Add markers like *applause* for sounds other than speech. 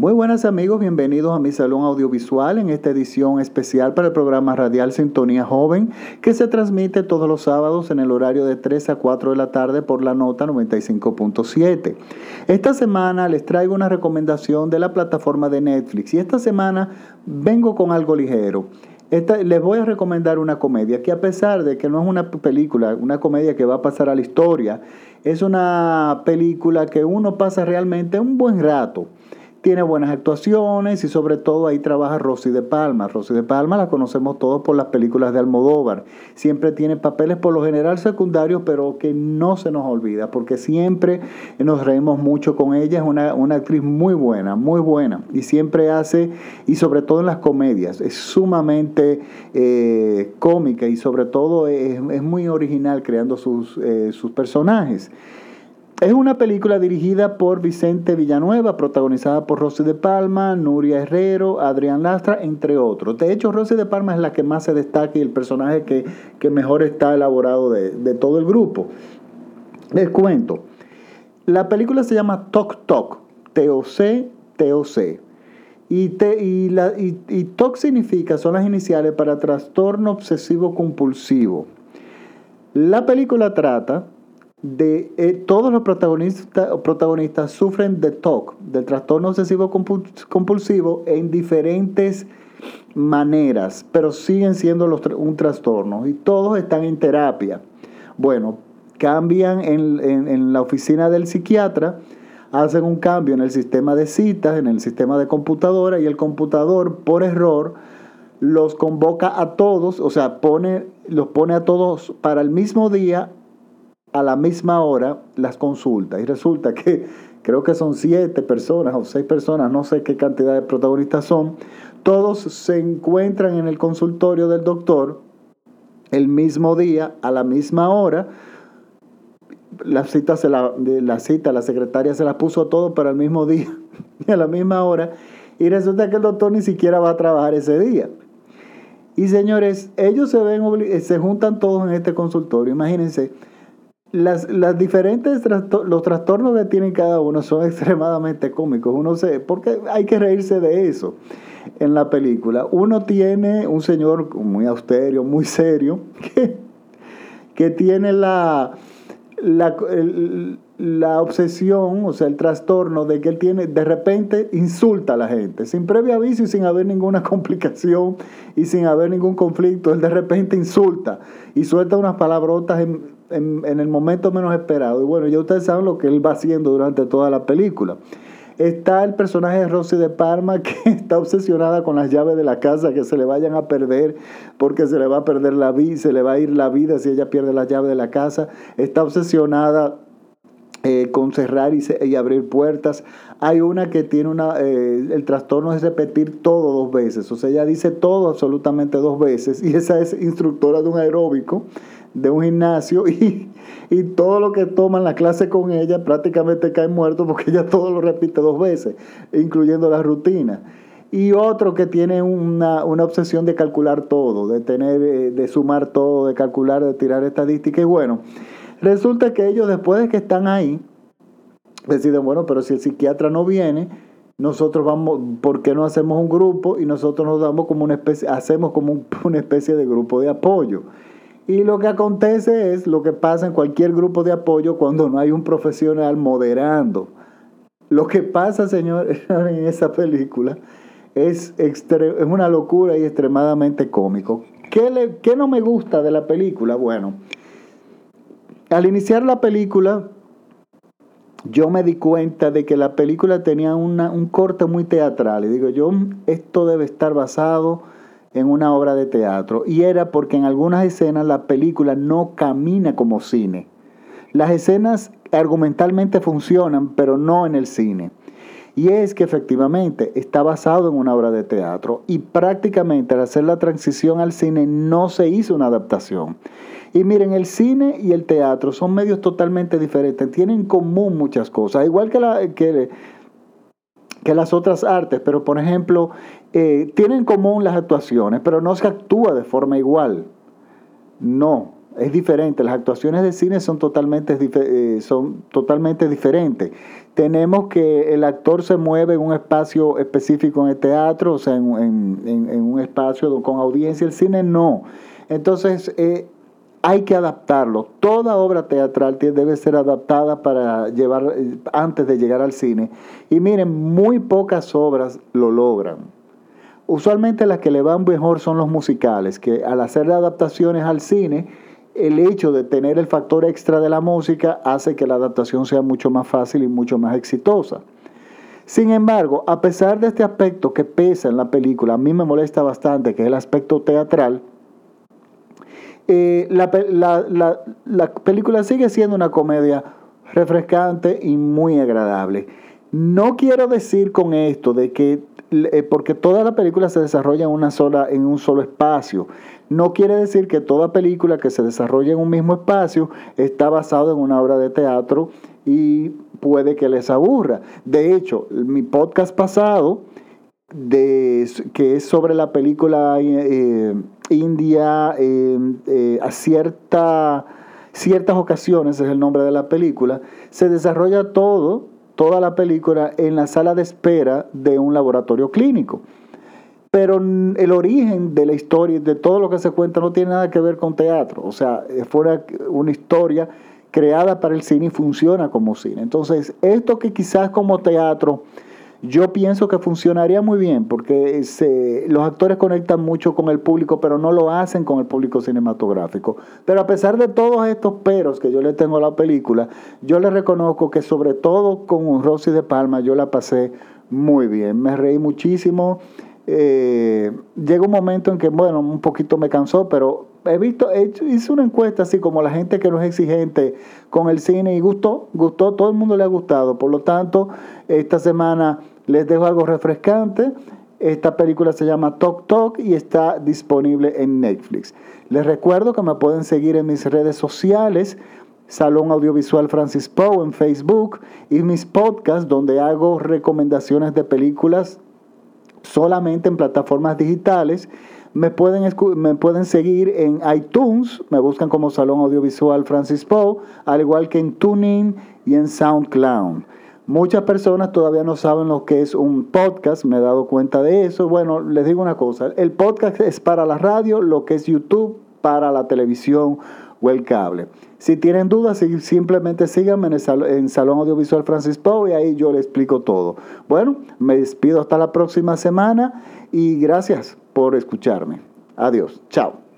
Muy buenas amigos, bienvenidos a mi salón audiovisual en esta edición especial para el programa radial Sintonía Joven que se transmite todos los sábados en el horario de 3 a 4 de la tarde por la nota 95.7. Esta semana les traigo una recomendación de la plataforma de Netflix y esta semana vengo con algo ligero. les voy a recomendar una comedia que a pesar de que no es una película, una comedia que va a pasar a la historia, es una película que uno pasa realmente un buen rato tiene buenas actuaciones y sobre todo ahí trabaja Rosy de Palma. Rosy de Palma la conocemos todos por las películas de Almodóvar. Siempre tiene papeles por lo general secundarios, pero que no se nos olvida, porque siempre nos reímos mucho con ella. Es una, actriz muy buena, muy buena. Y siempre hace, y sobre todo en las comedias, es sumamente eh, cómica y sobre todo es, muy original creando sus, eh, sus personajes. Es una película dirigida por Vicente Villanueva, protagonizada por Rosy de Palma, Nuria Herrero, Adrián Lastra, entre otros. De hecho, Rosy de Palma es la que más se destaca y el personaje que, mejor está elaborado de, todo el grupo. Les cuento. La película se llama Toc Toc, T-O-C, T-O-C. Y, y, y TOC significa, son las iniciales para trastorno obsesivo compulsivo. La película trata de eh, todos los protagonistas, protagonistas sufren de TOC, del trastorno obsesivo compulsivo, en diferentes maneras, pero siguen siendo un trastorno y todos están en terapia. Bueno, cambian en, en la oficina del psiquiatra, hacen un cambio en el sistema de citas, en el sistema de computadora y el computador por error los convoca a todos, o sea, pone, los pone a todos para el mismo día a la misma hora las consultas. Y resulta *laughs* que creo que son siete personas o seis personas, no sé qué cantidad de protagonistas son, todos se encuentran en el consultorio del doctor el mismo día, a la misma hora. La cita, se la, la cita, la secretaria se la puso todo para el mismo día *laughs* y a la misma hora. Y resulta que el doctor ni siquiera va a trabajar ese día. Y señores, ellos se ven se juntan todos en este consultorio. Imagínense, las, las diferentes los trastornos que tienen cada uno son *laughs* extremadamente cómicos. Uno se, porque hay que reírse de eso en la película. Uno tiene un señor muy austero, muy serio, *laughs* que, que tiene la, la, la obsesión, o sea, el trastorno de que él tiene, de repente insulta a la gente, sin previo aviso y sin haber ninguna *laughs* complicación y sin haber ningún conflicto, él de repente insulta y suelta unas palabrotas en en, el momento menos esperado. Y bueno, ya ustedes saben lo que él va haciendo durante toda la película. Está el personaje de Rosy de Parma *laughs* que está obsesionada con las llaves de la casa que se le vayan a perder porque se le va a perder la vida, se le va a ir la vida si ella pierde las llaves de la casa. Está obsesionada eh, con cerrar y, abrir puertas. Hay una que tiene una, eh, el trastorno es repetir todo dos veces, o sea, ella dice todo absolutamente dos veces y esa es instructora de un aeróbico de un gimnasio y, todo lo que toman la clase con ella prácticamente cae muerto porque ella todo lo repite dos veces, incluyendo la rutina. Y otro que tiene una, obsesión de calcular todo, de tener, eh, de sumar todo, de calcular, de tirar estadísticas. Y bueno, resulta que ellos después de que están ahí, deciden, bueno, pero si el psiquiatra no viene, nosotros vamos, ¿por qué no hacemos un grupo? Y nosotros nos damos como una especie, hacemos como *laughs* una especie de grupo de apoyo. Y lo que acontece es lo que pasa en cualquier grupo de apoyo cuando no hay un profesional moderando. Lo que pasa, señor, *laughs* en esa película es, es una locura y extremadamente cómico. ¿Qué, le, ¿Qué no me gusta de la película? Bueno, al iniciar la película, yo me di cuenta de que la película tenía un corte muy teatral. Y digo, yo, esto debe estar basado en una obra de teatro y era porque en algunas escenas la película no camina como cine. Las escenas argumentalmente funcionan, pero no en el cine. Y es que efectivamente está basado en una obra de teatro y prácticamente al hacer la transición al cine no se hizo una adaptación. Y miren, el cine y el teatro son medios totalmente diferentes, tienen en común muchas cosas, igual que, la, que que las otras artes, pero por ejemplo, eh, tienen en común las actuaciones, pero no se actúa de forma igual. No, es diferente. Las actuaciones de cine son totalmente, eh, son totalmente diferentes. Tenemos que el actor se mueve en un espacio específico en el teatro, o sea, en, un espacio con audiencia. El cine no. Entonces, eh, hay que adaptarlo. Toda obra teatral debe ser adaptada para llevar eh, antes de llegar al cine. Y miren, muy pocas obras lo logran. Usualmente las que le van mejor son los musicales, que al hacer adaptaciones al cine, el hecho de tener el factor extra de la música hace que la adaptación sea mucho más fácil y mucho más exitosa. Sin embargo, a pesar de este aspecto que pesa en la película, a mí me molesta bastante, que es el aspecto teatral, eh, la, película sigue siendo una comedia refrescante y muy agradable. No quiero decir con esto de que, porque toda la película se desarrolla en, una sola, en un solo espacio, no quiere decir que toda película que se desarrolla en un mismo espacio está basada en una obra de teatro y puede que les aburra. De hecho, mi podcast pasado, de, que es sobre la película eh, India eh, a cierta, ciertas ocasiones, es el nombre de la película, se desarrolla todo, toda la película en la sala de espera de un laboratorio clínico. Pero el origen de la historia y de todo lo que se cuenta no tiene nada que ver con teatro. O sea, fue una historia creada para el cine y funciona como cine. Entonces, esto que quizás como teatro yo pienso que funcionaría muy bien porque los actores conectan mucho con el público, pero no lo hacen con el público cinematográfico. Pero a pesar de todos estos peros que yo le tengo a la película, yo le reconozco que sobre todo con Rosy de Palma yo la pasé muy bien. Me reí muchísimo. Eh, llega un momento en que, bueno, un poquito me cansó, pero he visto, hice una encuesta así como la gente que no es exigente con el cine y gustó, gustó, todo el mundo le ha gustado. Por lo tanto, esta semana les dejo algo refrescante. Esta película se llama Talk Talk y está disponible en Netflix. Les recuerdo que me pueden seguir en mis redes sociales, Salón Audiovisual Francis Poe en Facebook y mis podcasts donde hago recomendaciones de películas solamente en plataformas digitales me pueden, me pueden seguir en iTunes, me buscan como Salón Audiovisual Francis Poe, al igual que en TuneIn y en SoundCloud. Muchas personas todavía no saben lo que es un podcast, me he dado cuenta de eso. Bueno, les digo una cosa, el podcast es para la radio, lo que es YouTube para la televisión o el cable. Si tienen dudas, simplemente síganme en, en Salón Audiovisual Francis Poe y ahí yo les explico todo. Bueno, me despido hasta la próxima semana y gracias por escucharme. Adiós. Chao.